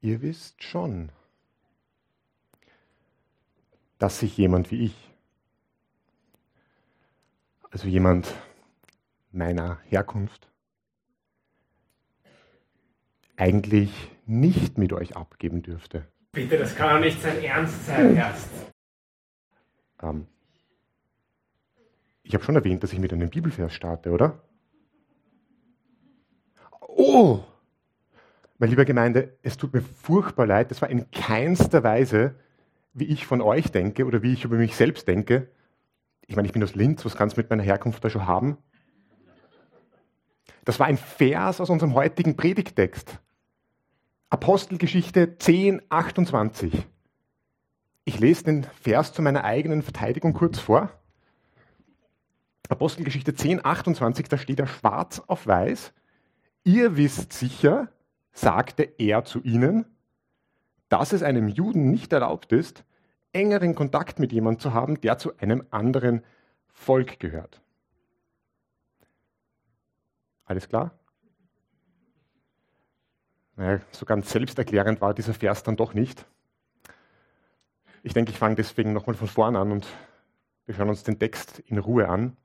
Ihr wisst schon, dass sich jemand wie ich, also jemand meiner Herkunft, eigentlich nicht mit euch abgeben dürfte. Bitte, das kann doch nicht sein Ernst sein, erst. Ähm, ich habe schon erwähnt, dass ich mit einem Bibelvers starte, oder? Oh! Meine liebe Gemeinde, es tut mir furchtbar leid, das war in keinster Weise, wie ich von euch denke oder wie ich über mich selbst denke. Ich meine, ich bin aus Linz, was kann es mit meiner Herkunft da schon haben? Das war ein Vers aus unserem heutigen Predigtext. Apostelgeschichte 10, 28. Ich lese den Vers zu meiner eigenen Verteidigung kurz vor. Apostelgeschichte 10, 28, da steht er schwarz auf weiß. Ihr wisst sicher, sagte er zu ihnen, dass es einem Juden nicht erlaubt ist, engeren Kontakt mit jemandem zu haben, der zu einem anderen Volk gehört. Alles klar? Naja, so ganz selbsterklärend war dieser Vers dann doch nicht. Ich denke, ich fange deswegen nochmal von vorn an und wir schauen uns den Text in Ruhe an.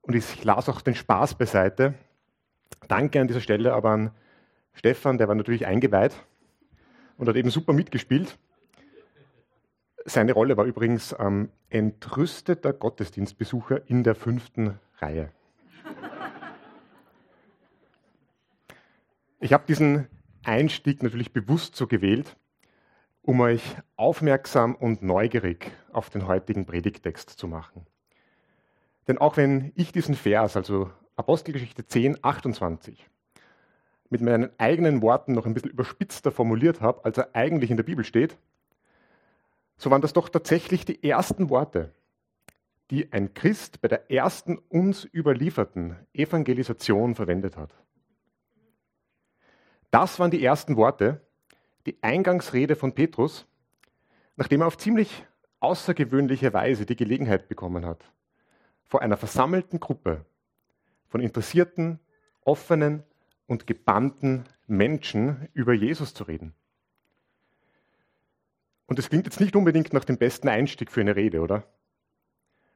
Und ich lasse auch den Spaß beiseite. Danke an dieser Stelle aber an Stefan, der war natürlich eingeweiht und hat eben super mitgespielt. Seine Rolle war übrigens ähm, entrüsteter Gottesdienstbesucher in der fünften Reihe. Ich habe diesen Einstieg natürlich bewusst so gewählt, um euch aufmerksam und neugierig auf den heutigen Predigtext zu machen. Denn auch wenn ich diesen Vers, also Apostelgeschichte 10, 28, mit meinen eigenen Worten noch ein bisschen überspitzter formuliert habe, als er eigentlich in der Bibel steht, so waren das doch tatsächlich die ersten Worte, die ein Christ bei der ersten uns überlieferten Evangelisation verwendet hat. Das waren die ersten Worte, die Eingangsrede von Petrus, nachdem er auf ziemlich außergewöhnliche Weise die Gelegenheit bekommen hat, vor einer versammelten Gruppe von interessierten, offenen und gebannten Menschen über Jesus zu reden. Und das klingt jetzt nicht unbedingt nach dem besten Einstieg für eine Rede, oder?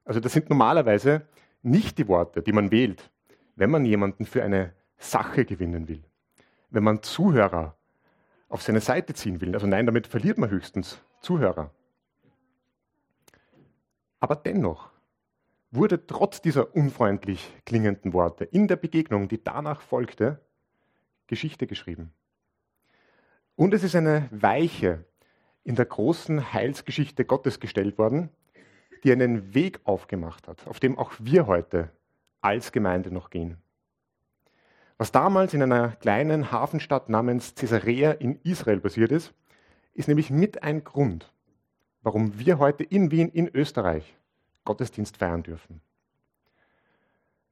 Also das sind normalerweise nicht die Worte, die man wählt, wenn man jemanden für eine Sache gewinnen will, wenn man Zuhörer auf seine Seite ziehen will. Also nein, damit verliert man höchstens Zuhörer. Aber dennoch wurde trotz dieser unfreundlich klingenden Worte in der Begegnung, die danach folgte, Geschichte geschrieben. Und es ist eine Weiche in der großen Heilsgeschichte Gottes gestellt worden, die einen Weg aufgemacht hat, auf dem auch wir heute als Gemeinde noch gehen. Was damals in einer kleinen Hafenstadt namens Caesarea in Israel passiert ist, ist nämlich mit ein Grund, warum wir heute in Wien in Österreich Gottesdienst feiern dürfen.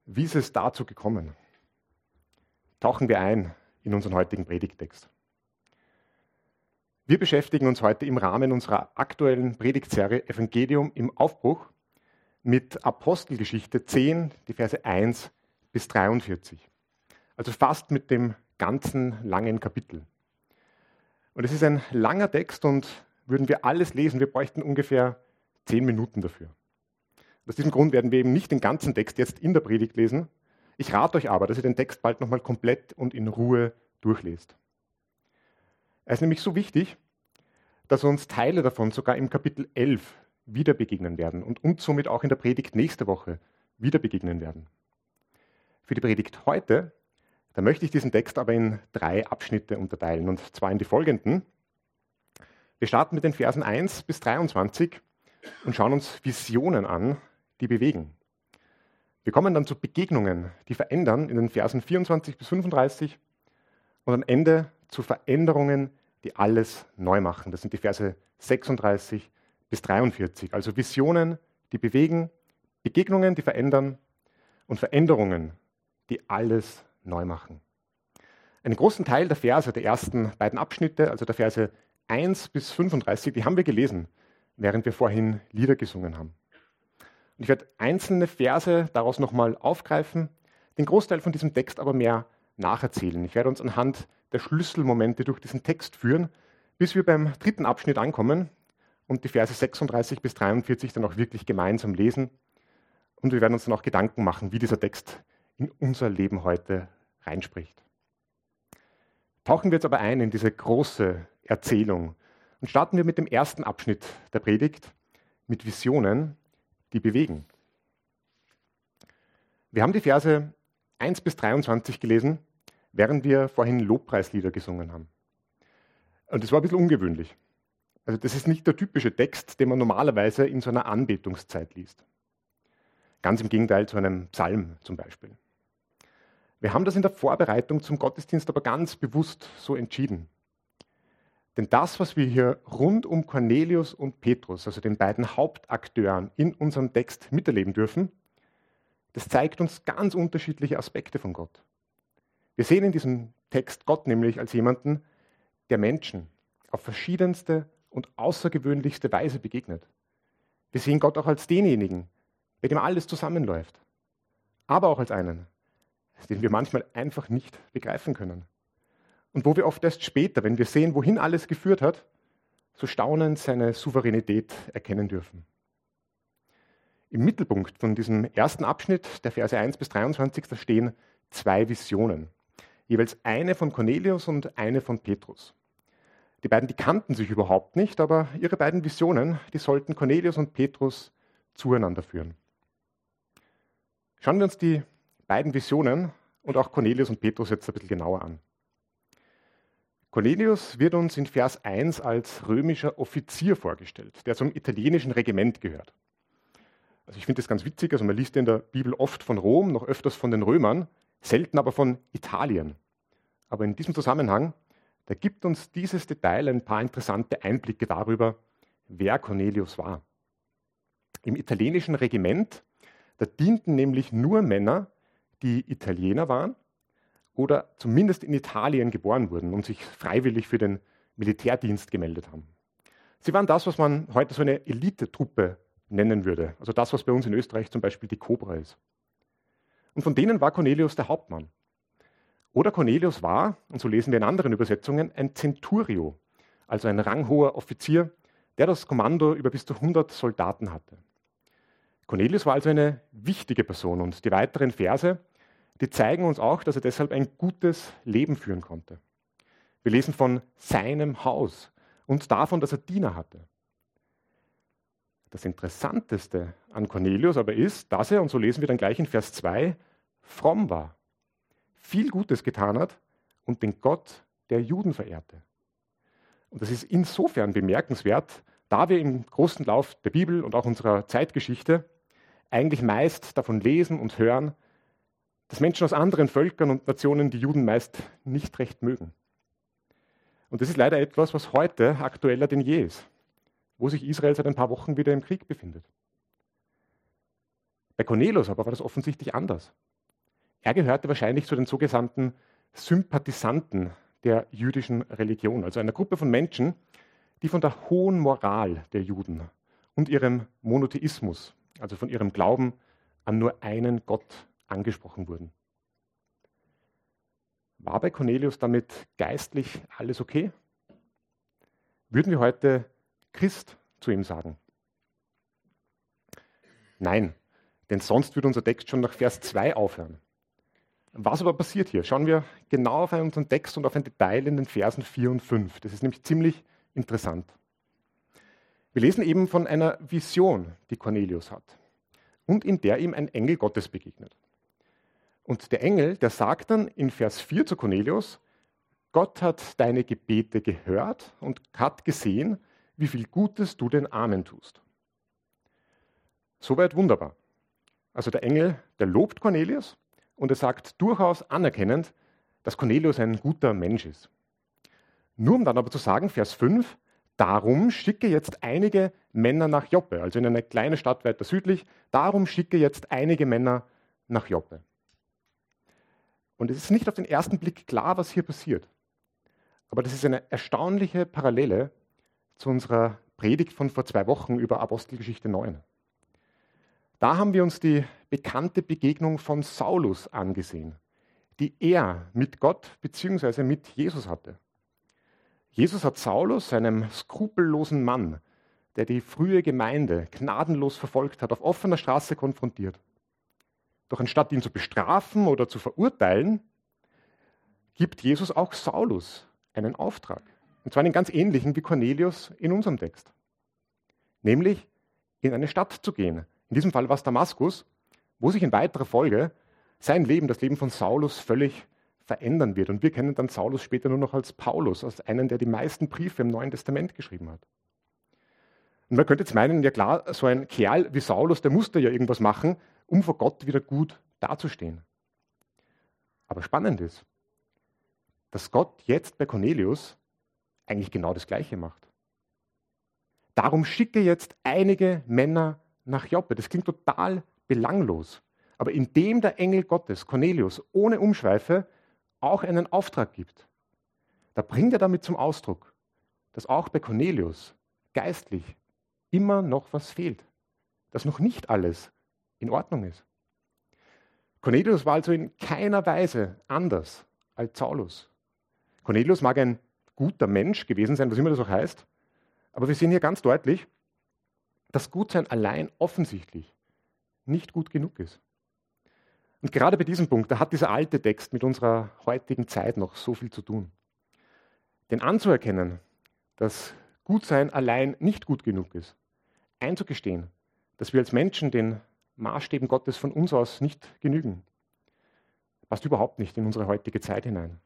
Wie ist es dazu gekommen? Tauchen wir ein in unseren heutigen Predigtext. Wir beschäftigen uns heute im Rahmen unserer aktuellen Predigtserie Evangelium im Aufbruch mit Apostelgeschichte 10, die Verse 1 bis 43. Also fast mit dem ganzen langen Kapitel. Und es ist ein langer Text und würden wir alles lesen, wir bräuchten ungefähr zehn Minuten dafür. Aus diesem Grund werden wir eben nicht den ganzen Text jetzt in der Predigt lesen, ich rate euch aber, dass ihr den Text bald nochmal komplett und in Ruhe durchlest. Er ist nämlich so wichtig, dass uns Teile davon sogar im Kapitel 11 wieder begegnen werden und uns somit auch in der Predigt nächste Woche wieder begegnen werden. Für die Predigt heute, da möchte ich diesen Text aber in drei Abschnitte unterteilen, und zwar in die folgenden. Wir starten mit den Versen 1 bis 23 und schauen uns Visionen an, die bewegen. Wir kommen dann zu Begegnungen, die verändern in den Versen 24 bis 35 und am Ende zu Veränderungen, die alles neu machen. Das sind die Verse 36 bis 43. Also Visionen, die bewegen, Begegnungen, die verändern und Veränderungen, die alles neu machen. Einen großen Teil der Verse, der ersten beiden Abschnitte, also der Verse 1 bis 35, die haben wir gelesen, während wir vorhin Lieder gesungen haben. Und ich werde einzelne Verse daraus nochmal aufgreifen, den Großteil von diesem Text aber mehr nacherzählen. Ich werde uns anhand der Schlüsselmomente durch diesen Text führen, bis wir beim dritten Abschnitt ankommen und die Verse 36 bis 43 dann auch wirklich gemeinsam lesen. Und wir werden uns dann auch Gedanken machen, wie dieser Text in unser Leben heute reinspricht. Tauchen wir jetzt aber ein in diese große Erzählung und starten wir mit dem ersten Abschnitt der Predigt, mit Visionen, die bewegen. Wir haben die Verse 1 bis 23 gelesen, während wir vorhin Lobpreislieder gesungen haben. Und das war ein bisschen ungewöhnlich. Also das ist nicht der typische Text, den man normalerweise in so einer Anbetungszeit liest. Ganz im Gegenteil zu einem Psalm zum Beispiel. Wir haben das in der Vorbereitung zum Gottesdienst aber ganz bewusst so entschieden. Denn das, was wir hier rund um Cornelius und Petrus, also den beiden Hauptakteuren in unserem Text miterleben dürfen, das zeigt uns ganz unterschiedliche Aspekte von Gott. Wir sehen in diesem Text Gott nämlich als jemanden, der Menschen auf verschiedenste und außergewöhnlichste Weise begegnet. Wir sehen Gott auch als denjenigen, bei dem alles zusammenläuft, aber auch als einen, den wir manchmal einfach nicht begreifen können. Und wo wir oft erst später, wenn wir sehen, wohin alles geführt hat, so staunend seine Souveränität erkennen dürfen. Im Mittelpunkt von diesem ersten Abschnitt, der Verse 1 bis 23, da stehen zwei Visionen. Jeweils eine von Cornelius und eine von Petrus. Die beiden, die kannten sich überhaupt nicht, aber ihre beiden Visionen, die sollten Cornelius und Petrus zueinander führen. Schauen wir uns die beiden Visionen und auch Cornelius und Petrus jetzt ein bisschen genauer an. Cornelius wird uns in Vers 1 als römischer Offizier vorgestellt, der zum italienischen Regiment gehört. Also ich finde das ganz witzig, also man liest in der Bibel oft von Rom, noch öfters von den Römern, selten aber von Italien. Aber in diesem Zusammenhang, da gibt uns dieses Detail ein paar interessante Einblicke darüber, wer Cornelius war. Im italienischen Regiment, da dienten nämlich nur Männer, die Italiener waren oder zumindest in Italien geboren wurden und sich freiwillig für den Militärdienst gemeldet haben. Sie waren das, was man heute so eine Elitetruppe nennen würde. Also das, was bei uns in Österreich zum Beispiel die Cobra ist. Und von denen war Cornelius der Hauptmann. Oder Cornelius war, und so lesen wir in anderen Übersetzungen, ein Centurio, also ein ranghoher Offizier, der das Kommando über bis zu 100 Soldaten hatte. Cornelius war also eine wichtige Person und die weiteren Verse die zeigen uns auch, dass er deshalb ein gutes Leben führen konnte. Wir lesen von seinem Haus und davon, dass er Diener hatte. Das Interessanteste an Cornelius aber ist, dass er, und so lesen wir dann gleich in Vers 2, fromm war, viel Gutes getan hat und den Gott der Juden verehrte. Und das ist insofern bemerkenswert, da wir im großen Lauf der Bibel und auch unserer Zeitgeschichte eigentlich meist davon lesen und hören, dass Menschen aus anderen Völkern und Nationen die Juden meist nicht recht mögen. Und das ist leider etwas, was heute aktueller denn je ist, wo sich Israel seit ein paar Wochen wieder im Krieg befindet. Bei Cornelius aber war das offensichtlich anders. Er gehörte wahrscheinlich zu den sogenannten Sympathisanten der jüdischen Religion, also einer Gruppe von Menschen, die von der hohen Moral der Juden und ihrem Monotheismus, also von ihrem Glauben an nur einen Gott angesprochen wurden. War bei Cornelius damit geistlich alles okay? Würden wir heute Christ zu ihm sagen? Nein, denn sonst würde unser Text schon nach Vers 2 aufhören. Was aber passiert hier? Schauen wir genau auf unseren Text und auf ein Detail in den Versen 4 und 5. Das ist nämlich ziemlich interessant. Wir lesen eben von einer Vision, die Cornelius hat und in der ihm ein Engel Gottes begegnet. Und der Engel, der sagt dann in Vers 4 zu Cornelius, Gott hat deine Gebete gehört und hat gesehen, wie viel Gutes du den Armen tust. Soweit wunderbar. Also der Engel, der lobt Cornelius und er sagt durchaus anerkennend, dass Cornelius ein guter Mensch ist. Nur um dann aber zu sagen, Vers 5, darum schicke jetzt einige Männer nach Joppe, also in eine kleine Stadt weiter südlich, darum schicke jetzt einige Männer nach Joppe. Und es ist nicht auf den ersten Blick klar, was hier passiert. Aber das ist eine erstaunliche Parallele zu unserer Predigt von vor zwei Wochen über Apostelgeschichte 9. Da haben wir uns die bekannte Begegnung von Saulus angesehen, die er mit Gott bzw. mit Jesus hatte. Jesus hat Saulus, einem skrupellosen Mann, der die frühe Gemeinde gnadenlos verfolgt hat, auf offener Straße konfrontiert. Doch anstatt ihn zu bestrafen oder zu verurteilen, gibt Jesus auch Saulus einen Auftrag. Und zwar einen ganz ähnlichen wie Cornelius in unserem Text. Nämlich in eine Stadt zu gehen. In diesem Fall war es Damaskus, wo sich in weiterer Folge sein Leben, das Leben von Saulus, völlig verändern wird. Und wir kennen dann Saulus später nur noch als Paulus, als einen, der die meisten Briefe im Neuen Testament geschrieben hat. Und man könnte jetzt meinen, ja klar, so ein Kerl wie Saulus, der musste ja irgendwas machen, um vor Gott wieder gut dazustehen. Aber spannend ist, dass Gott jetzt bei Cornelius eigentlich genau das Gleiche macht. Darum schicke jetzt einige Männer nach Joppe. Das klingt total belanglos. Aber indem der Engel Gottes, Cornelius, ohne Umschweife auch einen Auftrag gibt, da bringt er damit zum Ausdruck, dass auch bei Cornelius geistlich immer noch was fehlt, dass noch nicht alles in Ordnung ist. Cornelius war also in keiner Weise anders als Saulus. Cornelius mag ein guter Mensch gewesen sein, was immer das auch heißt, aber wir sehen hier ganz deutlich, dass Gutsein allein offensichtlich nicht gut genug ist. Und gerade bei diesem Punkt, da hat dieser alte Text mit unserer heutigen Zeit noch so viel zu tun. Denn anzuerkennen, dass Gutsein allein nicht gut genug ist, einzugestehen, dass wir als Menschen den Maßstäben Gottes von uns aus nicht genügen, passt überhaupt nicht in unsere heutige Zeit hinein.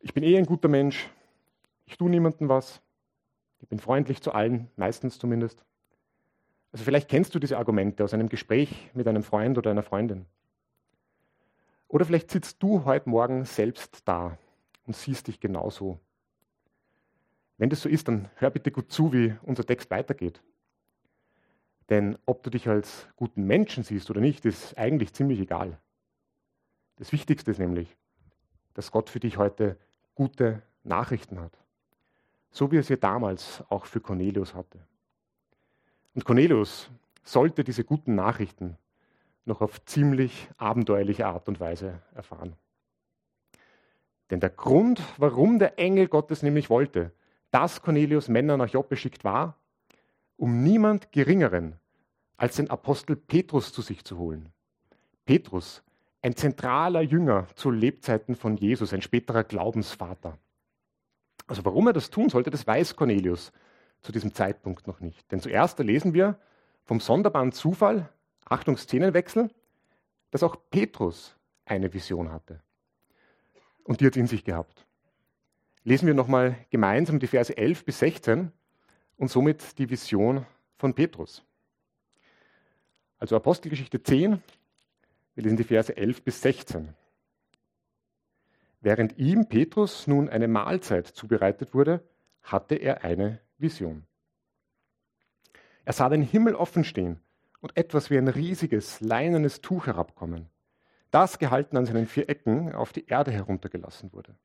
Ich bin eh ein guter Mensch, ich tue niemandem was, ich bin freundlich zu allen, meistens zumindest. Also vielleicht kennst du diese Argumente aus einem Gespräch mit einem Freund oder einer Freundin. Oder vielleicht sitzt du heute Morgen selbst da und siehst dich genauso. Wenn das so ist, dann hör bitte gut zu, wie unser Text weitergeht. Denn ob du dich als guten Menschen siehst oder nicht, ist eigentlich ziemlich egal. Das Wichtigste ist nämlich, dass Gott für dich heute gute Nachrichten hat. So wie er es ja damals auch für Cornelius hatte. Und Cornelius sollte diese guten Nachrichten noch auf ziemlich abenteuerliche Art und Weise erfahren. Denn der Grund, warum der Engel Gottes nämlich wollte, dass Cornelius Männer nach Joppe schickt, war, um niemand Geringeren als den Apostel Petrus zu sich zu holen. Petrus, ein zentraler Jünger zu Lebzeiten von Jesus, ein späterer Glaubensvater. Also warum er das tun sollte, das weiß Cornelius zu diesem Zeitpunkt noch nicht. Denn zuerst lesen wir vom sonderbaren Zufall, Achtung Szenenwechsel, dass auch Petrus eine Vision hatte. Und die hat in sich gehabt. Lesen wir nochmal gemeinsam die Verse 11 bis 16 und somit die Vision von Petrus. Also Apostelgeschichte 10, wir lesen die Verse 11 bis 16. Während ihm, Petrus, nun eine Mahlzeit zubereitet wurde, hatte er eine Vision. Er sah den Himmel offen stehen und etwas wie ein riesiges, leinenes Tuch herabkommen, das gehalten an seinen vier Ecken auf die Erde heruntergelassen wurde.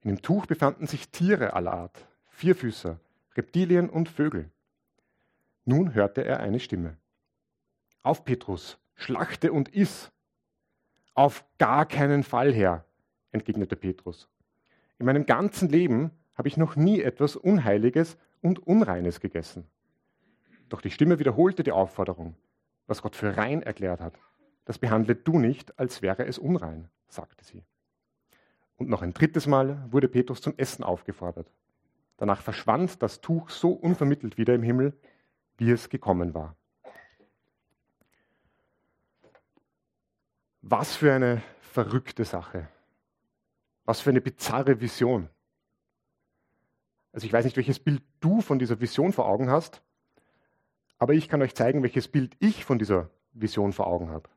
In dem Tuch befanden sich Tiere aller Art, Vierfüßer, Reptilien und Vögel. Nun hörte er eine Stimme. Auf, Petrus, schlachte und iss. Auf gar keinen Fall, Herr, entgegnete Petrus. In meinem ganzen Leben habe ich noch nie etwas Unheiliges und Unreines gegessen. Doch die Stimme wiederholte die Aufforderung, was Gott für rein erklärt hat. Das behandle du nicht, als wäre es unrein, sagte sie. Und noch ein drittes Mal wurde Petrus zum Essen aufgefordert. Danach verschwand das Tuch so unvermittelt wieder im Himmel, wie es gekommen war. Was für eine verrückte Sache. Was für eine bizarre Vision. Also ich weiß nicht, welches Bild du von dieser Vision vor Augen hast, aber ich kann euch zeigen, welches Bild ich von dieser Vision vor Augen habe.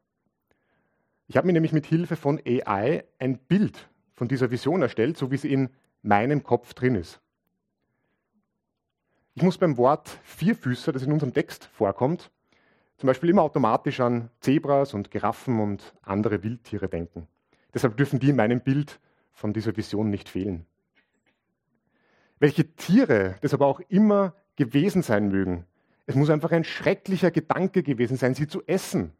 Ich habe mir nämlich mit Hilfe von AI ein Bild von dieser Vision erstellt, so wie sie in meinem Kopf drin ist. Ich muss beim Wort Vierfüßer, das in unserem Text vorkommt, zum Beispiel immer automatisch an Zebras und Giraffen und andere Wildtiere denken. Deshalb dürfen die in meinem Bild von dieser Vision nicht fehlen. Welche Tiere das aber auch immer gewesen sein mögen. Es muss einfach ein schrecklicher Gedanke gewesen sein, sie zu essen.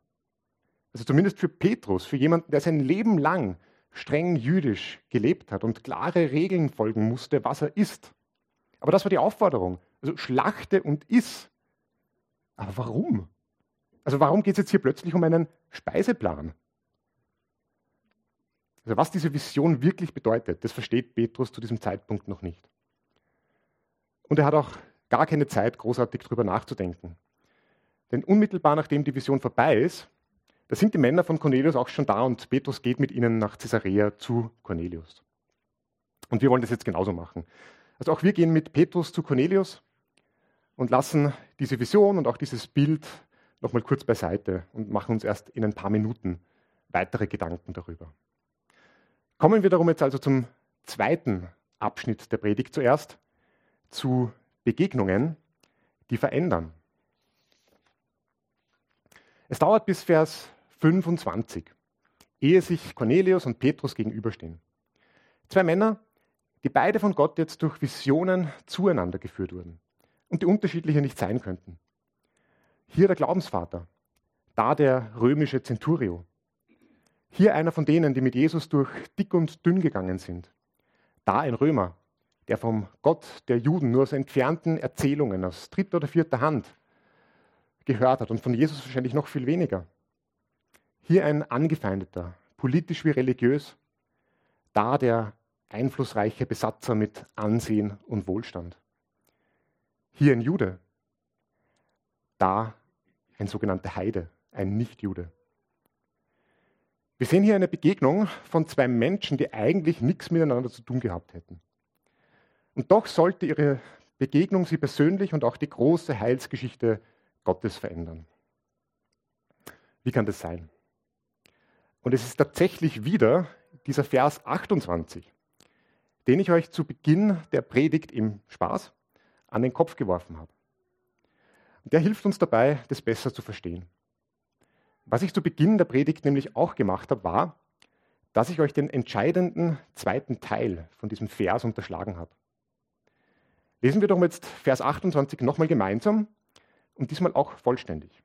Also zumindest für Petrus, für jemanden, der sein Leben lang streng jüdisch gelebt hat und klare Regeln folgen musste, was er ist. Aber das war die Aufforderung. Also schlachte und iss. Aber warum? Also warum geht es jetzt hier plötzlich um einen Speiseplan? Also was diese Vision wirklich bedeutet, das versteht Petrus zu diesem Zeitpunkt noch nicht. Und er hat auch gar keine Zeit, großartig darüber nachzudenken. Denn unmittelbar nachdem die Vision vorbei ist, da sind die Männer von Cornelius auch schon da und Petrus geht mit ihnen nach Caesarea zu Cornelius. Und wir wollen das jetzt genauso machen. Also auch wir gehen mit Petrus zu Cornelius und lassen diese Vision und auch dieses Bild nochmal kurz beiseite und machen uns erst in ein paar Minuten weitere Gedanken darüber. Kommen wir darum jetzt also zum zweiten Abschnitt der Predigt zuerst, zu Begegnungen, die verändern. Es dauert bis Vers 25, ehe sich Cornelius und Petrus gegenüberstehen. Zwei Männer, die beide von Gott jetzt durch Visionen zueinander geführt wurden und die unterschiedlicher nicht sein könnten. Hier der Glaubensvater, da der römische Centurio. Hier einer von denen, die mit Jesus durch dick und dünn gegangen sind. Da ein Römer, der vom Gott der Juden nur aus entfernten Erzählungen aus dritter oder vierter Hand gehört hat und von Jesus wahrscheinlich noch viel weniger. Hier ein Angefeindeter, politisch wie religiös, da der einflussreiche Besatzer mit Ansehen und Wohlstand. Hier ein Jude, da ein sogenannter Heide, ein Nichtjude. Wir sehen hier eine Begegnung von zwei Menschen, die eigentlich nichts miteinander zu tun gehabt hätten. Und doch sollte ihre Begegnung sie persönlich und auch die große Heilsgeschichte Gottes verändern. Wie kann das sein? Und es ist tatsächlich wieder dieser Vers 28, den ich euch zu Beginn der Predigt im Spaß an den Kopf geworfen habe. Der hilft uns dabei, das besser zu verstehen. Was ich zu Beginn der Predigt nämlich auch gemacht habe, war, dass ich euch den entscheidenden zweiten Teil von diesem Vers unterschlagen habe. Lesen wir doch jetzt Vers 28 nochmal gemeinsam und diesmal auch vollständig.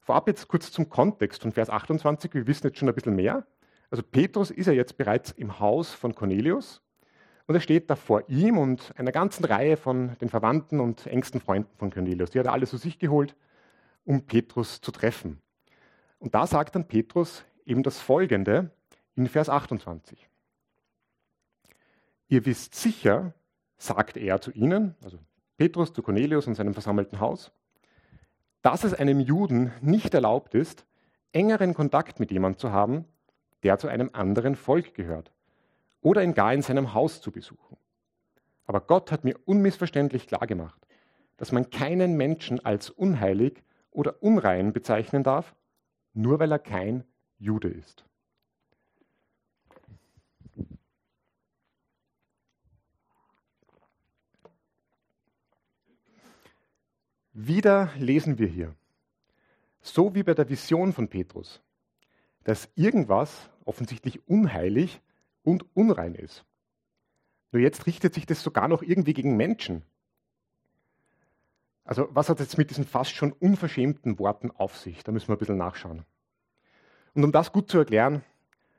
Vorab jetzt kurz zum Kontext von Vers 28. Wir wissen jetzt schon ein bisschen mehr. Also Petrus ist ja jetzt bereits im Haus von Cornelius und er steht da vor ihm und einer ganzen Reihe von den Verwandten und engsten Freunden von Cornelius. Die hat er alle zu sich geholt, um Petrus zu treffen. Und da sagt dann Petrus eben das Folgende in Vers 28. Ihr wisst sicher, sagt er zu ihnen, also Petrus zu Cornelius und seinem versammelten Haus, dass es einem Juden nicht erlaubt ist, engeren Kontakt mit jemandem zu haben, der zu einem anderen Volk gehört oder ihn gar in seinem Haus zu besuchen. Aber Gott hat mir unmissverständlich klargemacht, dass man keinen Menschen als unheilig oder unrein bezeichnen darf, nur weil er kein Jude ist. Wieder lesen wir hier, so wie bei der Vision von Petrus, dass irgendwas offensichtlich unheilig und unrein ist. Nur jetzt richtet sich das sogar noch irgendwie gegen Menschen. Also was hat es mit diesen fast schon unverschämten Worten auf sich? Da müssen wir ein bisschen nachschauen. Und um das gut zu erklären,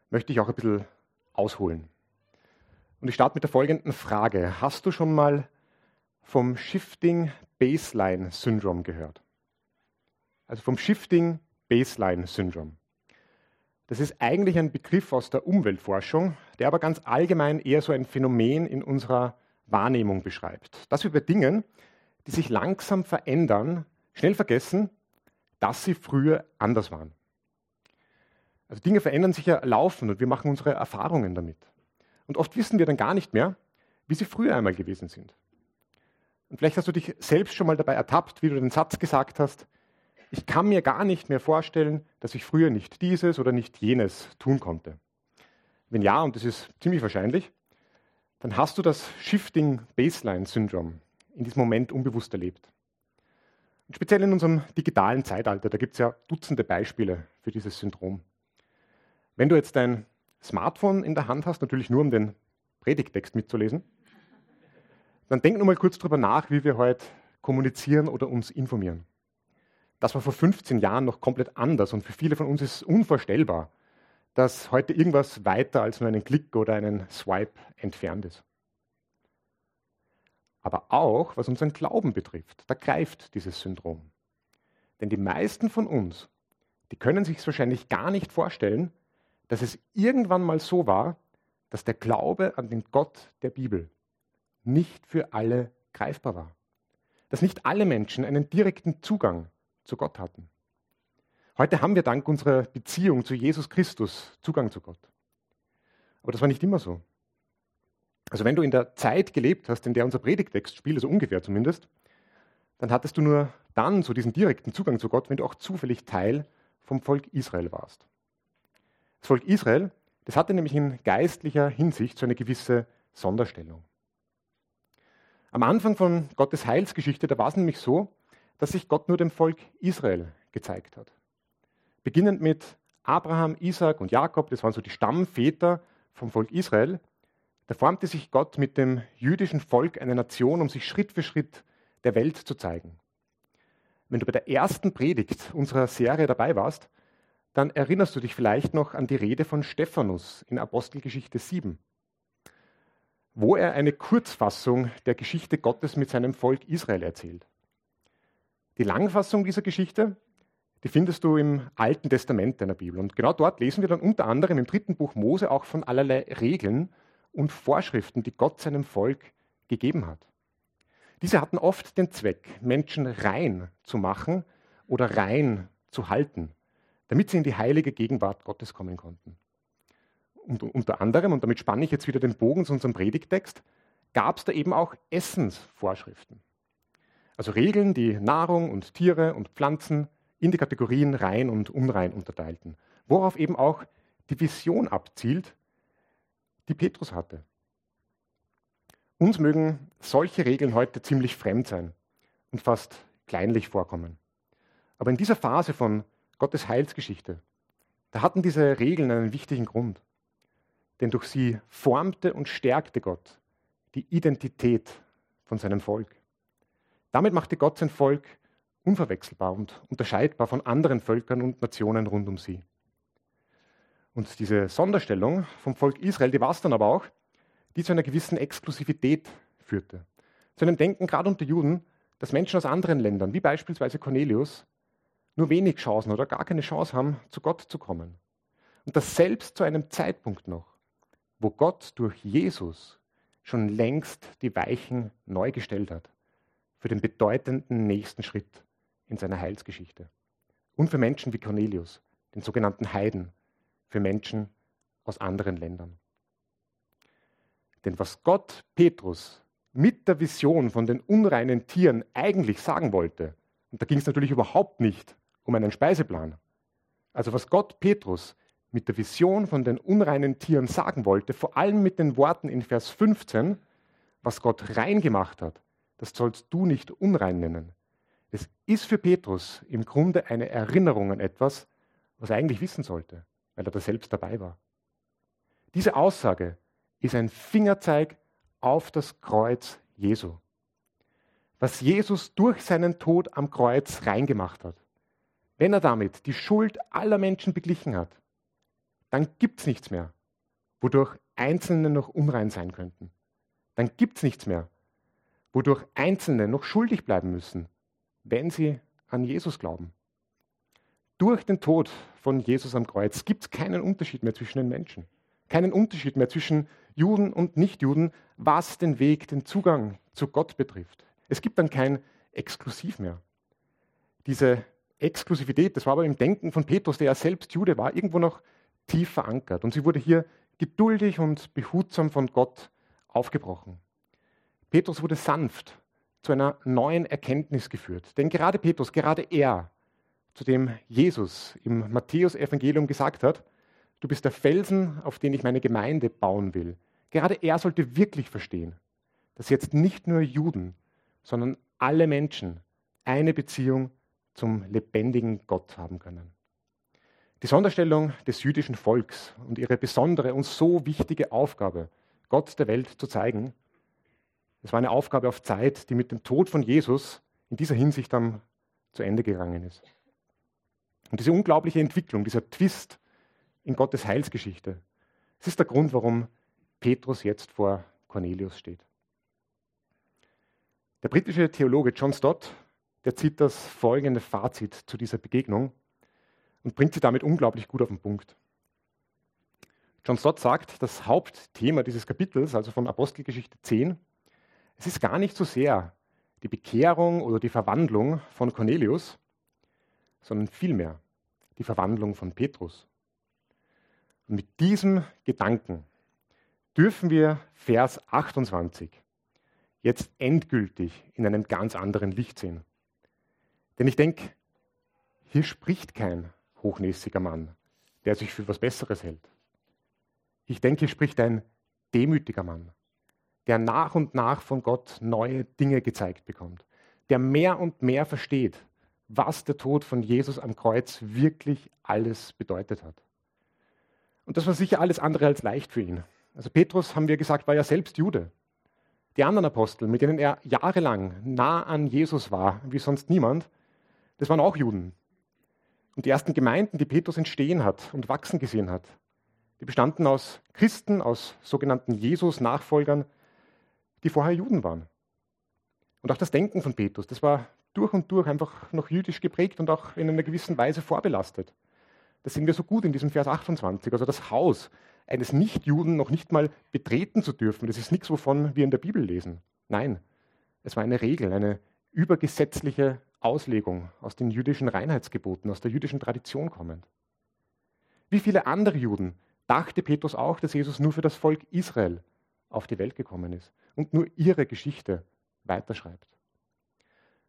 möchte ich auch ein bisschen ausholen. Und ich starte mit der folgenden Frage. Hast du schon mal vom Shifting Baseline Syndrome gehört? Also vom Shifting Baseline Syndrome. Das ist eigentlich ein Begriff aus der Umweltforschung, der aber ganz allgemein eher so ein Phänomen in unserer Wahrnehmung beschreibt. Dass wir bei Dingen, die sich langsam verändern, schnell vergessen, dass sie früher anders waren. Also Dinge verändern sich ja laufend und wir machen unsere Erfahrungen damit. Und oft wissen wir dann gar nicht mehr, wie sie früher einmal gewesen sind. Und vielleicht hast du dich selbst schon mal dabei ertappt, wie du den Satz gesagt hast, ich kann mir gar nicht mehr vorstellen, dass ich früher nicht dieses oder nicht jenes tun konnte. Wenn ja, und das ist ziemlich wahrscheinlich, dann hast du das Shifting Baseline Syndrome in diesem Moment unbewusst erlebt. Und speziell in unserem digitalen Zeitalter, da gibt es ja Dutzende Beispiele für dieses Syndrom. Wenn du jetzt dein Smartphone in der Hand hast, natürlich nur um den Predigtext mitzulesen, dann denk nur mal kurz darüber nach, wie wir heute kommunizieren oder uns informieren. Das war vor 15 Jahren noch komplett anders und für viele von uns ist es unvorstellbar, dass heute irgendwas weiter als nur einen Klick oder einen Swipe entfernt ist. Aber auch was unseren Glauben betrifft, da greift dieses Syndrom. Denn die meisten von uns, die können sich wahrscheinlich gar nicht vorstellen, dass es irgendwann mal so war, dass der Glaube an den Gott der Bibel nicht für alle greifbar war. Dass nicht alle Menschen einen direkten Zugang zu Gott hatten. Heute haben wir dank unserer Beziehung zu Jesus Christus Zugang zu Gott. Aber das war nicht immer so. Also wenn du in der Zeit gelebt hast, in der unser Predigtext spielt, also ungefähr zumindest, dann hattest du nur dann so diesen direkten Zugang zu Gott, wenn du auch zufällig Teil vom Volk Israel warst. Das Volk Israel, das hatte nämlich in geistlicher Hinsicht so eine gewisse Sonderstellung. Am Anfang von Gottes Heilsgeschichte, da war es nämlich so, dass sich Gott nur dem Volk Israel gezeigt hat. Beginnend mit Abraham, Isaac und Jakob, das waren so die Stammväter vom Volk Israel, da formte sich Gott mit dem jüdischen Volk eine Nation, um sich Schritt für Schritt der Welt zu zeigen. Wenn du bei der ersten Predigt unserer Serie dabei warst, dann erinnerst du dich vielleicht noch an die Rede von Stephanus in Apostelgeschichte 7, wo er eine Kurzfassung der Geschichte Gottes mit seinem Volk Israel erzählt. Die Langfassung dieser Geschichte, die findest du im Alten Testament deiner Bibel. Und genau dort lesen wir dann unter anderem im dritten Buch Mose auch von allerlei Regeln und Vorschriften, die Gott seinem Volk gegeben hat. Diese hatten oft den Zweck, Menschen rein zu machen oder rein zu halten, damit sie in die heilige Gegenwart Gottes kommen konnten. Und unter anderem, und damit spanne ich jetzt wieder den Bogen zu unserem Predigtext, gab es da eben auch Essensvorschriften. Also Regeln, die Nahrung und Tiere und Pflanzen in die Kategorien rein und unrein unterteilten, worauf eben auch die Vision abzielt, die Petrus hatte. Uns mögen solche Regeln heute ziemlich fremd sein und fast kleinlich vorkommen. Aber in dieser Phase von Gottes Heilsgeschichte, da hatten diese Regeln einen wichtigen Grund. Denn durch sie formte und stärkte Gott die Identität von seinem Volk. Damit machte Gott sein Volk unverwechselbar und unterscheidbar von anderen Völkern und Nationen rund um sie. Und diese Sonderstellung vom Volk Israel, die war es dann aber auch, die zu einer gewissen Exklusivität führte. Zu einem Denken gerade unter Juden, dass Menschen aus anderen Ländern, wie beispielsweise Cornelius, nur wenig Chancen oder gar keine Chance haben, zu Gott zu kommen. Und das selbst zu einem Zeitpunkt noch, wo Gott durch Jesus schon längst die Weichen neu gestellt hat für den bedeutenden nächsten Schritt in seiner Heilsgeschichte. Und für Menschen wie Cornelius, den sogenannten Heiden, für Menschen aus anderen Ländern. Denn was Gott Petrus mit der Vision von den unreinen Tieren eigentlich sagen wollte, und da ging es natürlich überhaupt nicht um einen Speiseplan, also was Gott Petrus mit der Vision von den unreinen Tieren sagen wollte, vor allem mit den Worten in Vers 15, was Gott rein gemacht hat, das sollst du nicht unrein nennen. Es ist für Petrus im Grunde eine Erinnerung an etwas, was er eigentlich wissen sollte, weil er da selbst dabei war. Diese Aussage ist ein Fingerzeig auf das Kreuz Jesu. Was Jesus durch seinen Tod am Kreuz reingemacht hat. Wenn er damit die Schuld aller Menschen beglichen hat, dann gibt es nichts mehr, wodurch Einzelne noch unrein sein könnten. Dann gibt es nichts mehr, wodurch Einzelne noch schuldig bleiben müssen, wenn sie an Jesus glauben. Durch den Tod von Jesus am Kreuz gibt es keinen Unterschied mehr zwischen den Menschen. Keinen Unterschied mehr zwischen Juden und Nichtjuden, was den Weg, den Zugang zu Gott betrifft. Es gibt dann kein Exklusiv mehr. Diese Exklusivität, das war aber im Denken von Petrus, der ja selbst Jude war, irgendwo noch tief verankert. Und sie wurde hier geduldig und behutsam von Gott aufgebrochen. Petrus wurde sanft zu einer neuen Erkenntnis geführt. Denn gerade Petrus, gerade er, zu dem Jesus im Matthäus-Evangelium gesagt hat, du bist der Felsen, auf den ich meine Gemeinde bauen will. Gerade er sollte wirklich verstehen, dass jetzt nicht nur Juden, sondern alle Menschen eine Beziehung zum lebendigen Gott haben können. Die Sonderstellung des jüdischen Volks und ihre besondere und so wichtige Aufgabe, Gott der Welt zu zeigen, es war eine Aufgabe auf Zeit, die mit dem Tod von Jesus in dieser Hinsicht am zu Ende gegangen ist. Und diese unglaubliche Entwicklung, dieser Twist in Gottes Heilsgeschichte, das ist der Grund, warum Petrus jetzt vor Cornelius steht. Der britische Theologe John Stott, der zieht das folgende Fazit zu dieser Begegnung und bringt sie damit unglaublich gut auf den Punkt. John Stott sagt, das Hauptthema dieses Kapitels, also von Apostelgeschichte 10, es ist gar nicht so sehr die Bekehrung oder die Verwandlung von Cornelius, sondern vielmehr die Verwandlung von Petrus. Und mit diesem Gedanken dürfen wir Vers 28 jetzt endgültig in einem ganz anderen Licht sehen. Denn ich denke, hier spricht kein hochnäsiger Mann, der sich für was Besseres hält. Ich denke, hier spricht ein demütiger Mann, der nach und nach von Gott neue Dinge gezeigt bekommt, der mehr und mehr versteht, was der Tod von Jesus am Kreuz wirklich alles bedeutet hat. Und das war sicher alles andere als leicht für ihn. Also Petrus, haben wir gesagt, war ja selbst Jude. Die anderen Apostel, mit denen er jahrelang nah an Jesus war, wie sonst niemand, das waren auch Juden. Und die ersten Gemeinden, die Petrus entstehen hat und wachsen gesehen hat, die bestanden aus Christen, aus sogenannten Jesus-Nachfolgern, die vorher Juden waren. Und auch das Denken von Petrus, das war durch und durch einfach noch jüdisch geprägt und auch in einer gewissen Weise vorbelastet. Das sehen wir so gut in diesem Vers 28. Also das Haus eines Nichtjuden noch nicht mal betreten zu dürfen, das ist nichts, wovon wir in der Bibel lesen. Nein, es war eine Regel, eine übergesetzliche Auslegung aus den jüdischen Reinheitsgeboten, aus der jüdischen Tradition kommend. Wie viele andere Juden dachte Petrus auch, dass Jesus nur für das Volk Israel auf die Welt gekommen ist und nur ihre Geschichte weiterschreibt.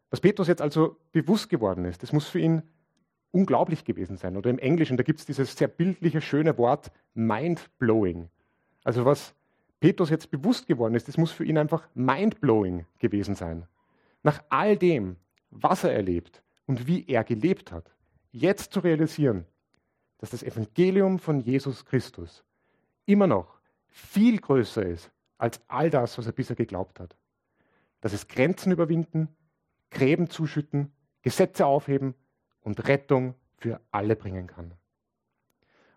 Was Petrus jetzt also bewusst geworden ist, das muss für ihn unglaublich gewesen sein. Oder im Englischen, da gibt es dieses sehr bildliche, schöne Wort mind-blowing. Also was Petrus jetzt bewusst geworden ist, das muss für ihn einfach mind-blowing gewesen sein. Nach all dem, was er erlebt und wie er gelebt hat, jetzt zu realisieren, dass das Evangelium von Jesus Christus immer noch viel größer ist als all das, was er bisher geglaubt hat. Dass es Grenzen überwinden, Gräben zuschütten, Gesetze aufheben und Rettung für alle bringen kann.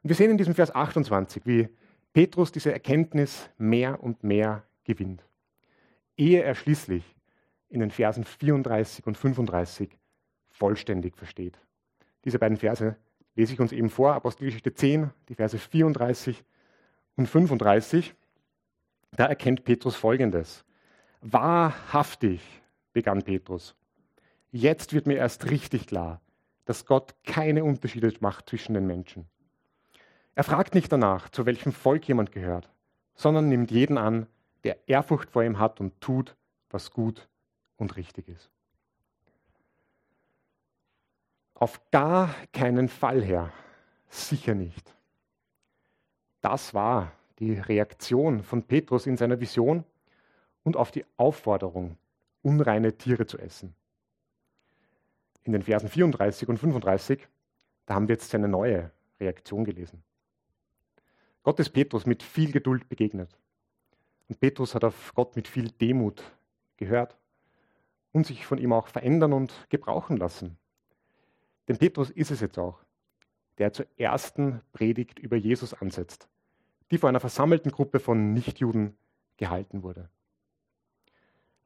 Und wir sehen in diesem Vers 28, wie Petrus diese Erkenntnis mehr und mehr gewinnt, ehe er schließlich in den Versen 34 und 35 vollständig versteht. Diese beiden Verse lese ich uns eben vor, Apostelgeschichte 10, die Verse 34 und 35. Da erkennt Petrus Folgendes. Wahrhaftig, begann Petrus, jetzt wird mir erst richtig klar, dass Gott keine Unterschiede macht zwischen den Menschen. Er fragt nicht danach, zu welchem Volk jemand gehört, sondern nimmt jeden an, der Ehrfurcht vor ihm hat und tut, was gut und richtig ist. Auf gar keinen Fall, Herr, sicher nicht. Das war die Reaktion von Petrus in seiner Vision und auf die Aufforderung, unreine Tiere zu essen in den Versen 34 und 35, da haben wir jetzt seine neue Reaktion gelesen. Gott ist Petrus mit viel Geduld begegnet. Und Petrus hat auf Gott mit viel Demut gehört und sich von ihm auch verändern und gebrauchen lassen. Denn Petrus ist es jetzt auch, der zur ersten Predigt über Jesus ansetzt, die vor einer versammelten Gruppe von Nichtjuden gehalten wurde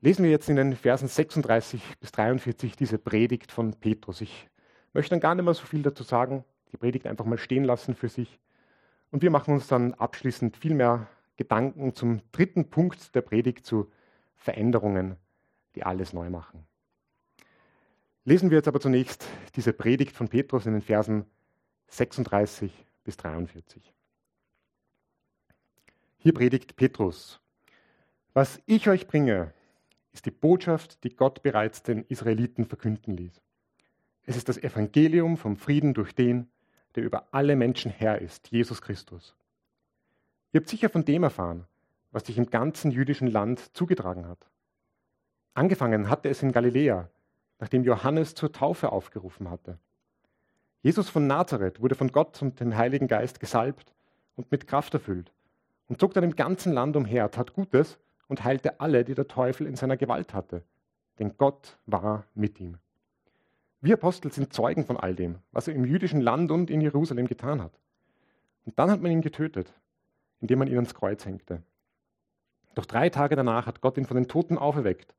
lesen wir jetzt in den Versen 36 bis 43 diese Predigt von Petrus. Ich möchte dann gar nicht mehr so viel dazu sagen, die Predigt einfach mal stehen lassen für sich. Und wir machen uns dann abschließend viel mehr Gedanken zum dritten Punkt der Predigt zu Veränderungen, die alles neu machen. Lesen wir jetzt aber zunächst diese Predigt von Petrus in den Versen 36 bis 43. Hier predigt Petrus. Was ich euch bringe, ist die Botschaft, die Gott bereits den Israeliten verkünden ließ. Es ist das Evangelium vom Frieden durch den, der über alle Menschen Herr ist, Jesus Christus. Ihr habt sicher von dem erfahren, was sich im ganzen jüdischen Land zugetragen hat. Angefangen hatte es in Galiläa, nachdem Johannes zur Taufe aufgerufen hatte. Jesus von Nazareth wurde von Gott und dem Heiligen Geist gesalbt und mit Kraft erfüllt und zog dann im ganzen Land umher, tat Gutes und heilte alle, die der Teufel in seiner Gewalt hatte, denn Gott war mit ihm. Wir Apostel sind Zeugen von all dem, was er im jüdischen Land und in Jerusalem getan hat. Und dann hat man ihn getötet, indem man ihn ans Kreuz hängte. Doch drei Tage danach hat Gott ihn von den Toten auferweckt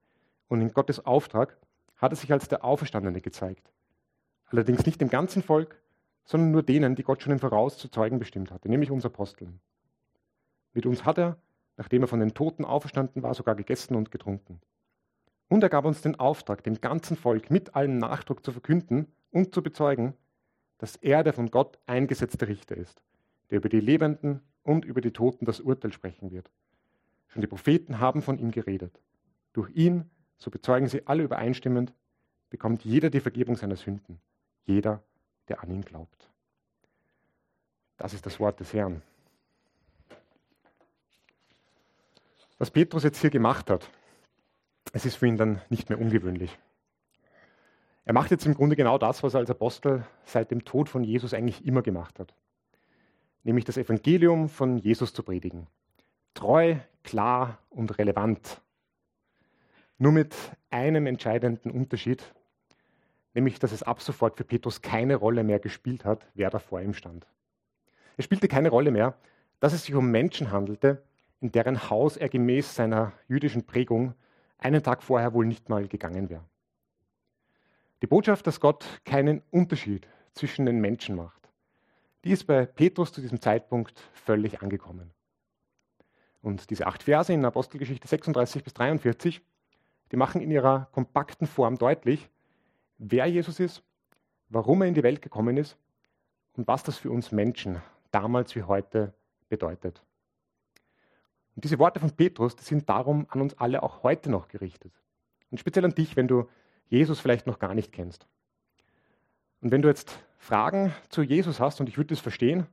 und in Gottes Auftrag hat er sich als der Auferstandene gezeigt. Allerdings nicht dem ganzen Volk, sondern nur denen, die Gott schon im Voraus zu Zeugen bestimmt hatte, nämlich uns Aposteln. Mit uns hat er, nachdem er von den Toten auferstanden war, sogar gegessen und getrunken. Und er gab uns den Auftrag, dem ganzen Volk mit allem Nachdruck zu verkünden und zu bezeugen, dass er der von Gott eingesetzte Richter ist, der über die Lebenden und über die Toten das Urteil sprechen wird. Schon die Propheten haben von ihm geredet. Durch ihn, so bezeugen sie alle übereinstimmend, bekommt jeder die Vergebung seiner Sünden, jeder, der an ihn glaubt. Das ist das Wort des Herrn. Was Petrus jetzt hier gemacht hat, es ist für ihn dann nicht mehr ungewöhnlich. Er macht jetzt im Grunde genau das, was er als Apostel seit dem Tod von Jesus eigentlich immer gemacht hat, nämlich das Evangelium von Jesus zu predigen. Treu, klar und relevant. Nur mit einem entscheidenden Unterschied, nämlich dass es ab sofort für Petrus keine Rolle mehr gespielt hat, wer da vor ihm stand. Es spielte keine Rolle mehr, dass es sich um Menschen handelte, in deren Haus er gemäß seiner jüdischen Prägung einen Tag vorher wohl nicht mal gegangen wäre. Die Botschaft, dass Gott keinen Unterschied zwischen den Menschen macht, die ist bei Petrus zu diesem Zeitpunkt völlig angekommen. Und diese acht Verse in Apostelgeschichte 36 bis 43, die machen in ihrer kompakten Form deutlich, wer Jesus ist, warum er in die Welt gekommen ist und was das für uns Menschen damals wie heute bedeutet. Und diese Worte von Petrus, die sind darum an uns alle auch heute noch gerichtet. Und speziell an dich, wenn du Jesus vielleicht noch gar nicht kennst. Und wenn du jetzt Fragen zu Jesus hast, und ich würde das verstehen,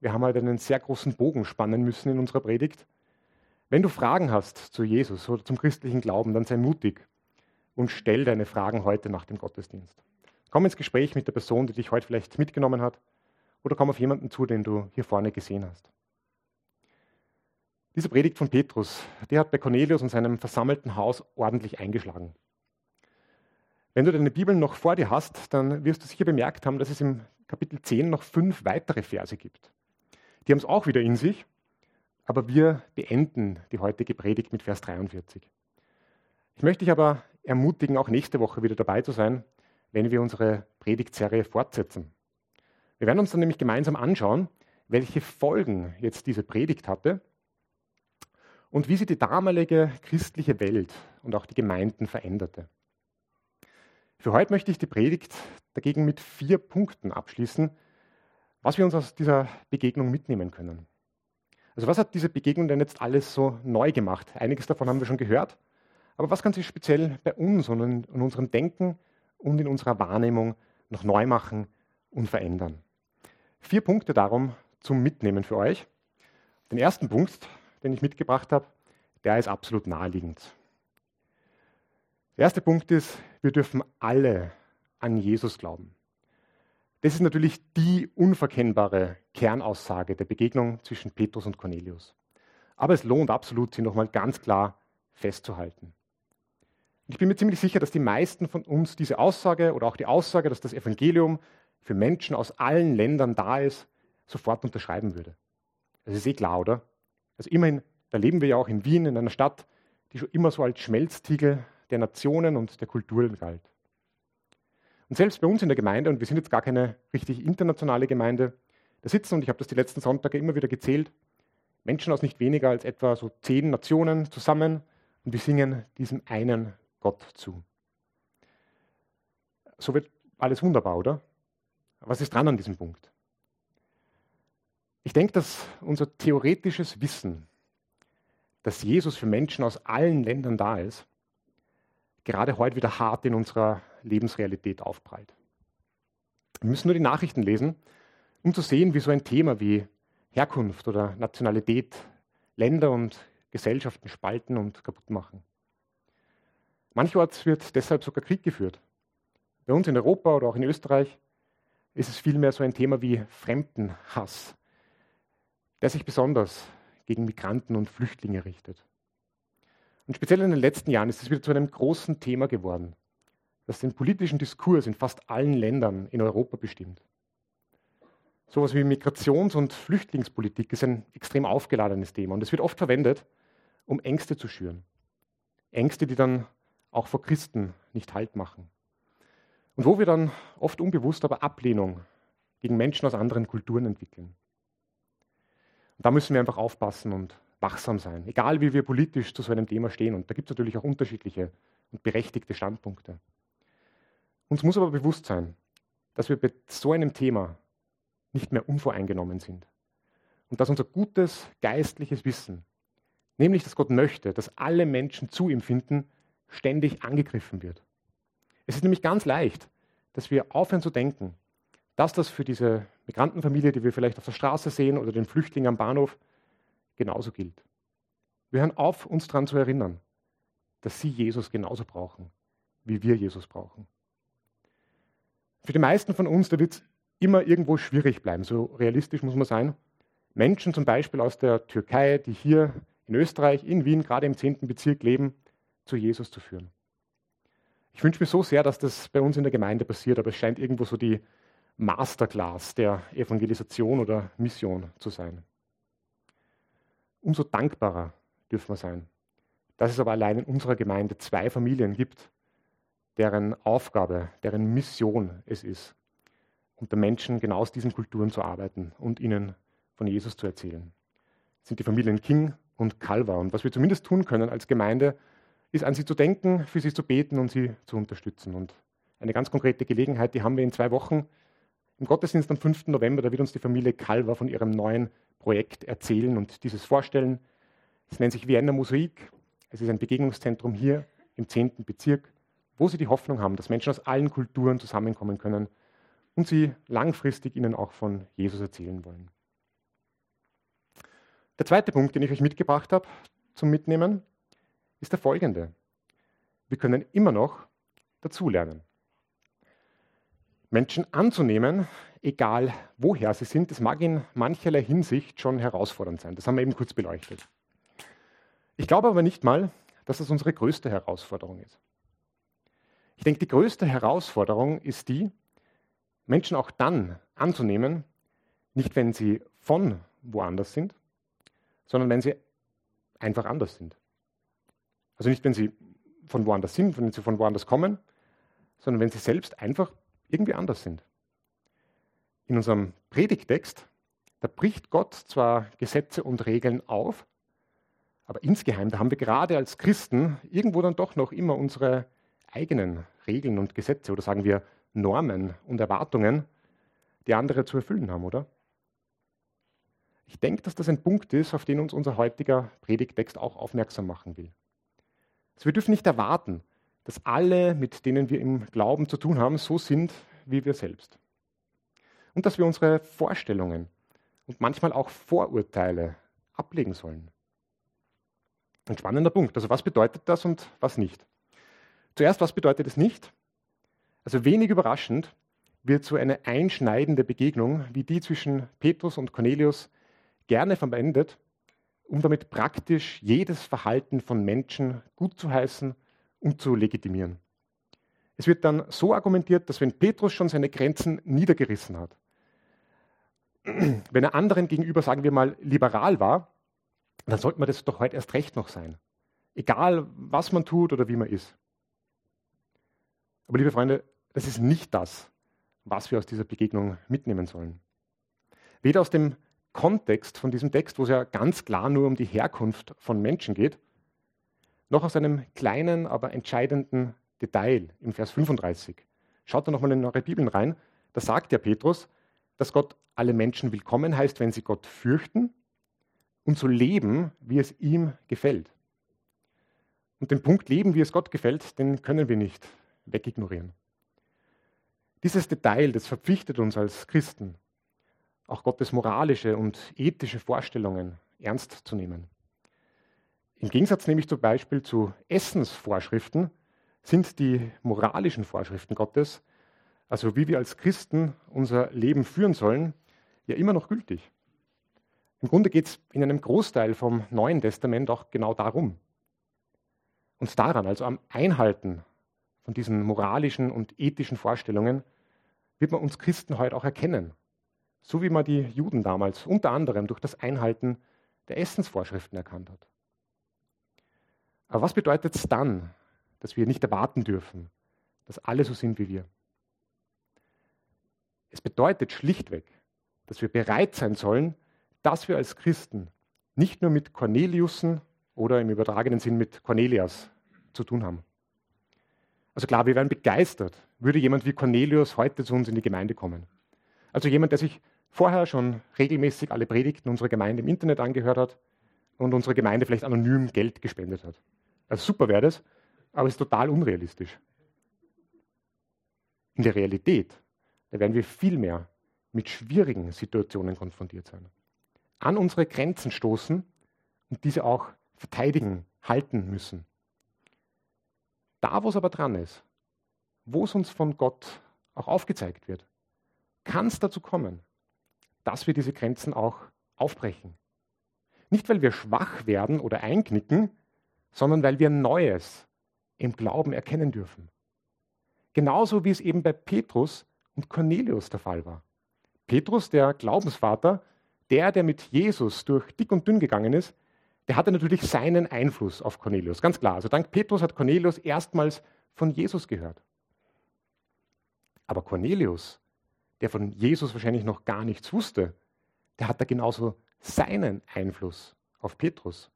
wir haben halt einen sehr großen Bogen spannen müssen in unserer Predigt. Wenn du Fragen hast zu Jesus oder zum christlichen Glauben, dann sei mutig und stell deine Fragen heute nach dem Gottesdienst. Komm ins Gespräch mit der Person, die dich heute vielleicht mitgenommen hat, oder komm auf jemanden zu, den du hier vorne gesehen hast. Diese Predigt von Petrus, die hat bei Cornelius und seinem versammelten Haus ordentlich eingeschlagen. Wenn du deine Bibel noch vor dir hast, dann wirst du sicher bemerkt haben, dass es im Kapitel 10 noch fünf weitere Verse gibt. Die haben es auch wieder in sich, aber wir beenden die heutige Predigt mit Vers 43. Ich möchte dich aber ermutigen, auch nächste Woche wieder dabei zu sein, wenn wir unsere Predigtserie fortsetzen. Wir werden uns dann nämlich gemeinsam anschauen, welche Folgen jetzt diese Predigt hatte und wie sie die damalige christliche Welt und auch die Gemeinden veränderte. Für heute möchte ich die Predigt dagegen mit vier Punkten abschließen, was wir uns aus dieser Begegnung mitnehmen können. Also was hat diese Begegnung denn jetzt alles so neu gemacht? Einiges davon haben wir schon gehört, aber was kann sich speziell bei uns und in unserem Denken und in unserer Wahrnehmung noch neu machen und verändern? Vier Punkte darum zum Mitnehmen für euch. Den ersten Punkt, den ich mitgebracht habe, der ist absolut naheliegend. Der erste Punkt ist, wir dürfen alle an Jesus glauben. Das ist natürlich die unverkennbare Kernaussage der Begegnung zwischen Petrus und Cornelius. Aber es lohnt absolut, sie nochmal ganz klar festzuhalten. Ich bin mir ziemlich sicher, dass die meisten von uns diese Aussage oder auch die Aussage, dass das Evangelium für Menschen aus allen Ländern da ist, sofort unterschreiben würde. Das ist eh klar, oder? Also immerhin, da leben wir ja auch in Wien, in einer Stadt, die schon immer so als Schmelztiegel der Nationen und der Kulturen galt. Und selbst bei uns in der Gemeinde, und wir sind jetzt gar keine richtig internationale Gemeinde, da sitzen, und ich habe das die letzten Sonntage immer wieder gezählt, Menschen aus nicht weniger als etwa so zehn Nationen zusammen und wir singen diesem einen Gott zu. So wird alles wunderbar, oder? Was ist dran an diesem Punkt? Ich denke, dass unser theoretisches Wissen, dass Jesus für Menschen aus allen Ländern da ist, gerade heute wieder hart in unserer Lebensrealität aufprallt. Wir müssen nur die Nachrichten lesen, um zu sehen, wie so ein Thema wie Herkunft oder Nationalität Länder und Gesellschaften spalten und kaputt machen. Mancherorts wird deshalb sogar Krieg geführt. Bei uns in Europa oder auch in Österreich ist es vielmehr so ein Thema wie Fremdenhass, der sich besonders gegen Migranten und Flüchtlinge richtet. Und speziell in den letzten Jahren ist es wieder zu einem großen Thema geworden. das den politischen Diskurs in fast allen Ländern in Europa bestimmt. Sowas wie Migrations- und Flüchtlingspolitik ist ein extrem aufgeladenes Thema und es wird oft verwendet, um Ängste zu schüren. Ängste, die dann auch vor Christen nicht Halt machen. Und wo wir dann oft unbewusst aber Ablehnung gegen Menschen aus anderen Kulturen entwickeln. Und da müssen wir einfach aufpassen und wachsam sein, egal wie wir politisch zu so einem Thema stehen. Und da gibt es natürlich auch unterschiedliche und berechtigte Standpunkte. Uns muss aber bewusst sein, dass wir bei so einem Thema nicht mehr unvoreingenommen sind. Und dass unser gutes geistliches Wissen, nämlich dass Gott möchte, dass alle Menschen zu ihm finden, ständig angegriffen wird. Es ist nämlich ganz leicht, dass wir aufhören zu denken, dass das für diese Migrantenfamilie, die wir vielleicht auf der Straße sehen oder den Flüchtling am Bahnhof, genauso gilt. Wir hören auf, uns daran zu erinnern, dass sie Jesus genauso brauchen, wie wir Jesus brauchen. Für die meisten von uns, da wird es immer irgendwo schwierig bleiben, so realistisch muss man sein. Menschen zum Beispiel aus der Türkei, die hier in Österreich, in Wien, gerade im 10. Bezirk leben, zu Jesus zu führen. Ich wünsche mir so sehr, dass das bei uns in der Gemeinde passiert, aber es scheint irgendwo so die Masterclass der Evangelisation oder Mission zu sein. Umso dankbarer dürfen wir sein, dass es aber allein in unserer Gemeinde zwei Familien gibt, deren Aufgabe, deren Mission es ist, unter Menschen genau aus diesen Kulturen zu arbeiten und ihnen von Jesus zu erzählen. Das sind die Familien King und Calva. Und was wir zumindest tun können als Gemeinde, ist an sie zu denken, für sie zu beten und sie zu unterstützen. Und eine ganz konkrete Gelegenheit, die haben wir in zwei Wochen im Gottesdienst am 5. November, da wird uns die Familie Calva von ihrem neuen Projekt erzählen und dieses vorstellen. Es nennt sich Vienna Mosaik. Es ist ein Begegnungszentrum hier im 10. Bezirk, wo sie die Hoffnung haben, dass Menschen aus allen Kulturen zusammenkommen können und sie langfristig ihnen auch von Jesus erzählen wollen. Der zweite Punkt, den ich euch mitgebracht habe zum Mitnehmen, ist der folgende. Wir können immer noch dazulernen. Menschen anzunehmen, egal woher sie sind, das mag in mancherlei Hinsicht schon herausfordernd sein. Das haben wir eben kurz beleuchtet. Ich glaube aber nicht mal, dass das unsere größte Herausforderung ist. Ich denke, die größte Herausforderung ist die, Menschen auch dann anzunehmen, nicht wenn sie von woanders sind, sondern wenn sie einfach anders sind. Also nicht, wenn sie von woanders sind, wenn sie von woanders kommen, sondern wenn sie selbst einfach irgendwie anders sind. In unserem Predigtext, da bricht Gott zwar Gesetze und Regeln auf, aber insgeheim, da haben wir gerade als Christen irgendwo dann doch noch immer unsere eigenen Regeln und Gesetze oder sagen wir Normen und Erwartungen, die andere zu erfüllen haben, oder? Ich denke, dass das ein Punkt ist, auf den uns unser heutiger Predigtext auch aufmerksam machen will. Also wir dürfen nicht erwarten, dass alle, mit denen wir im Glauben zu tun haben, so sind wie wir selbst. Und dass wir unsere Vorstellungen und manchmal auch Vorurteile ablegen sollen. Ein spannender Punkt. Also was bedeutet das und was nicht? Zuerst, was bedeutet es nicht? Also wenig überraschend wird so eine einschneidende Begegnung wie die zwischen Petrus und Cornelius gerne verwendet, um damit praktisch jedes Verhalten von Menschen gut zu heißen und zu legitimieren. Es wird dann so argumentiert, dass wenn Petrus schon seine Grenzen niedergerissen hat, wenn er anderen gegenüber, sagen wir mal, liberal war, dann sollte man das doch heute erst recht noch sein. Egal, was man tut oder wie man ist. Aber liebe Freunde, das ist nicht das, was wir aus dieser Begegnung mitnehmen sollen. Weder aus dem Kontext von diesem Text, wo es ja ganz klar nur um die Herkunft von Menschen geht, noch aus einem kleinen, aber entscheidenden Detail im Vers 35. Schaut da nochmal in eure Bibeln rein. Da sagt ja Petrus, dass Gott alle Menschen willkommen heißt, wenn sie Gott fürchten und so leben, wie es ihm gefällt. Und den Punkt leben, wie es Gott gefällt, den können wir nicht wegignorieren. Dieses Detail, das verpflichtet uns als Christen, auch Gottes moralische und ethische Vorstellungen ernst zu nehmen. Im Gegensatz nämlich zum Beispiel zu Essensvorschriften sind die moralischen Vorschriften Gottes, also wie wir als Christen unser Leben führen sollen, ja immer noch gültig. Im Grunde geht es in einem Großteil vom Neuen Testament auch genau darum. Uns daran, also am Einhalten von diesen moralischen und ethischen Vorstellungen, wird man uns Christen heute auch erkennen. So wie man die Juden damals unter anderem durch das Einhalten der Essensvorschriften erkannt hat. Aber was bedeutet es dann, dass wir nicht erwarten dürfen, dass alle so sind wie wir? Es bedeutet schlichtweg, dass wir bereit sein sollen, dass wir als Christen nicht nur mit Corneliussen oder im übertragenen Sinn mit Cornelias zu tun haben. Also klar, wir wären begeistert, würde jemand wie Cornelius heute zu uns in die Gemeinde kommen. Also jemand, der sich vorher schon regelmäßig alle Predigten unserer Gemeinde im Internet angehört hat und unsere Gemeinde vielleicht anonym Geld gespendet hat. Also super wäre das, aber es ist total unrealistisch. In der Realität, da werden wir viel mehr mit schwierigen Situationen konfrontiert sein. An unsere Grenzen stoßen und diese auch verteidigen, halten müssen. Da, wo es aber dran ist, wo es uns von Gott auch aufgezeigt wird, kann es dazu kommen, dass wir diese Grenzen auch aufbrechen. Nicht, weil wir schwach werden oder einknicken, sondern weil wir Neues im Glauben erkennen dürfen. Genauso wie es eben bei Petrus und Cornelius der Fall war. Petrus, der Glaubensvater, der, der mit Jesus durch dick und dünn gegangen ist, der hatte natürlich seinen Einfluss auf Cornelius, ganz klar. Also dank Petrus hat Cornelius erstmals von Jesus gehört. Aber Cornelius, der von Jesus wahrscheinlich noch gar nichts wusste, der hat da genauso seinen Einfluss auf Petrus.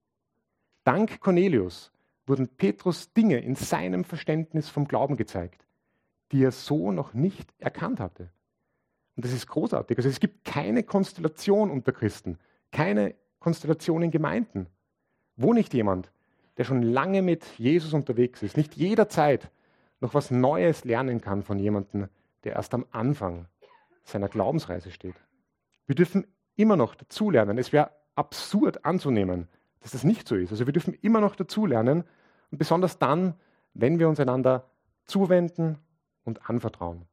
Dank Cornelius wurden Petrus Dinge in seinem Verständnis vom Glauben gezeigt, die er so noch nicht erkannt hatte. Und das ist großartig. Also es gibt keine Konstellation unter Christen, keine Konstellation in Gemeinden, wo nicht jemand, der schon lange mit Jesus unterwegs ist, nicht jederzeit noch was Neues lernen kann von jemandem, der erst am Anfang seiner Glaubensreise steht. Wir dürfen immer noch dazulernen. Es wäre absurd anzunehmen, dass das nicht so ist. Also wir dürfen immer noch dazulernen und besonders dann, wenn wir uns einander zuwenden und anvertrauen.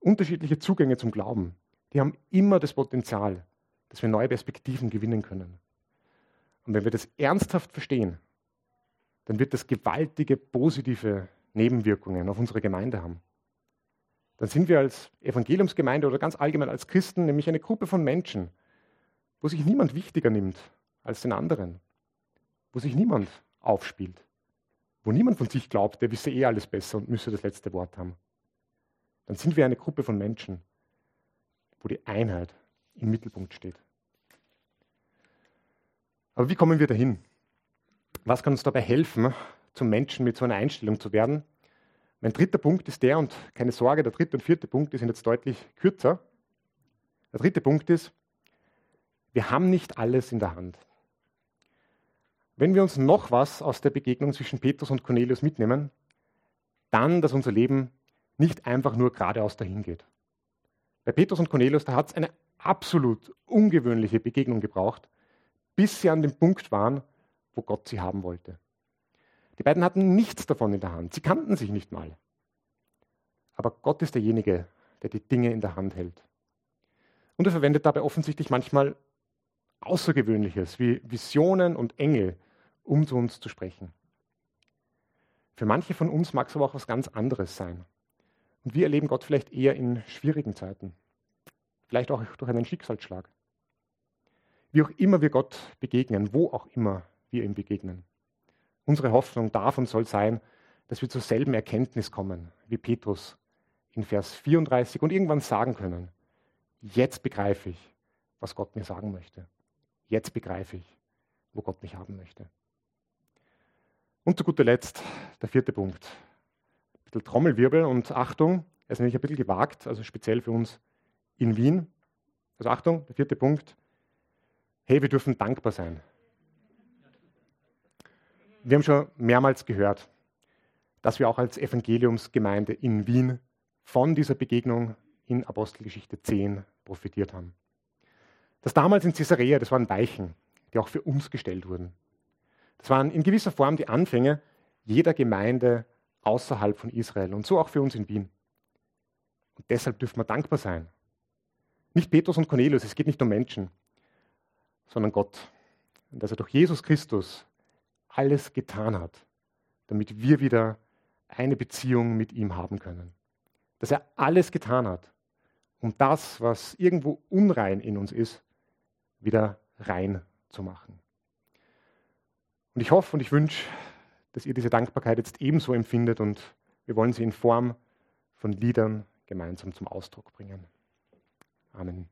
Unterschiedliche Zugänge zum Glauben, die haben immer das Potenzial, dass wir neue Perspektiven gewinnen können. Und wenn wir das ernsthaft verstehen, dann wird das gewaltige positive Nebenwirkungen auf unsere Gemeinde haben. Dann sind wir als Evangeliumsgemeinde oder ganz allgemein als Christen nämlich eine Gruppe von Menschen, wo sich niemand wichtiger nimmt als den anderen, wo sich niemand aufspielt, wo niemand von sich glaubt, der wisse eh alles besser und müsse das letzte Wort haben. Dann sind wir eine Gruppe von Menschen, wo die Einheit im Mittelpunkt steht. Aber wie kommen wir dahin? Was kann uns dabei helfen, zum Menschen mit so einer Einstellung zu werden? Mein dritter Punkt ist der, und keine Sorge, der dritte und vierte Punkt sind jetzt deutlich kürzer. Der dritte Punkt ist, wir haben nicht alles in der Hand. Wenn wir uns noch was aus der Begegnung zwischen Petrus und Cornelius mitnehmen, dann, dass unser Leben nicht einfach nur geradeaus dahin geht. Bei Petrus und Cornelius, da hat es eine absolut ungewöhnliche Begegnung gebraucht, bis sie an dem Punkt waren, wo Gott sie haben wollte. Die beiden hatten nichts davon in der Hand. Sie kannten sich nicht mal. Aber Gott ist derjenige, der die Dinge in der Hand hält. Und er verwendet dabei offensichtlich manchmal Außergewöhnliches wie Visionen und Engel, um zu uns zu sprechen. Für manche von uns mag es aber auch was ganz anderes sein. Und wir erleben Gott vielleicht eher in schwierigen Zeiten, vielleicht auch durch einen Schicksalsschlag. Wie auch immer wir Gott begegnen, wo auch immer wir ihm begegnen. Unsere Hoffnung und soll sein, dass wir zur selben Erkenntnis kommen wie Petrus in Vers 34 und irgendwann sagen können, jetzt begreife ich, was Gott mir sagen möchte. Jetzt begreife ich, wo Gott mich haben möchte. Und zu guter Letzt der vierte Punkt. Ein bisschen Trommelwirbel und Achtung, er ist nämlich ein bisschen gewagt, also speziell für uns in Wien. Also Achtung, der vierte Punkt hey, wir dürfen dankbar sein. Wir haben schon mehrmals gehört, dass wir auch als Evangeliumsgemeinde in Wien von dieser Begegnung in Apostelgeschichte 10 profitiert haben. Das damals in Caesarea, das waren Weichen, die auch für uns gestellt wurden. Das waren in gewisser Form die Anfänge jeder Gemeinde außerhalb von Israel und so auch für uns in Wien. Und deshalb dürfen wir dankbar sein. Nicht Petrus und Cornelius, es geht nicht um Menschen sondern Gott. Und dass er durch Jesus Christus alles getan hat, damit wir wieder eine Beziehung mit ihm haben können. Dass er alles getan hat, um das, was irgendwo unrein in uns ist, wieder rein zu machen. Und ich hoffe und ich wünsche, dass ihr diese Dankbarkeit jetzt ebenso empfindet und wir wollen sie in Form von Liedern gemeinsam zum Ausdruck bringen. Amen.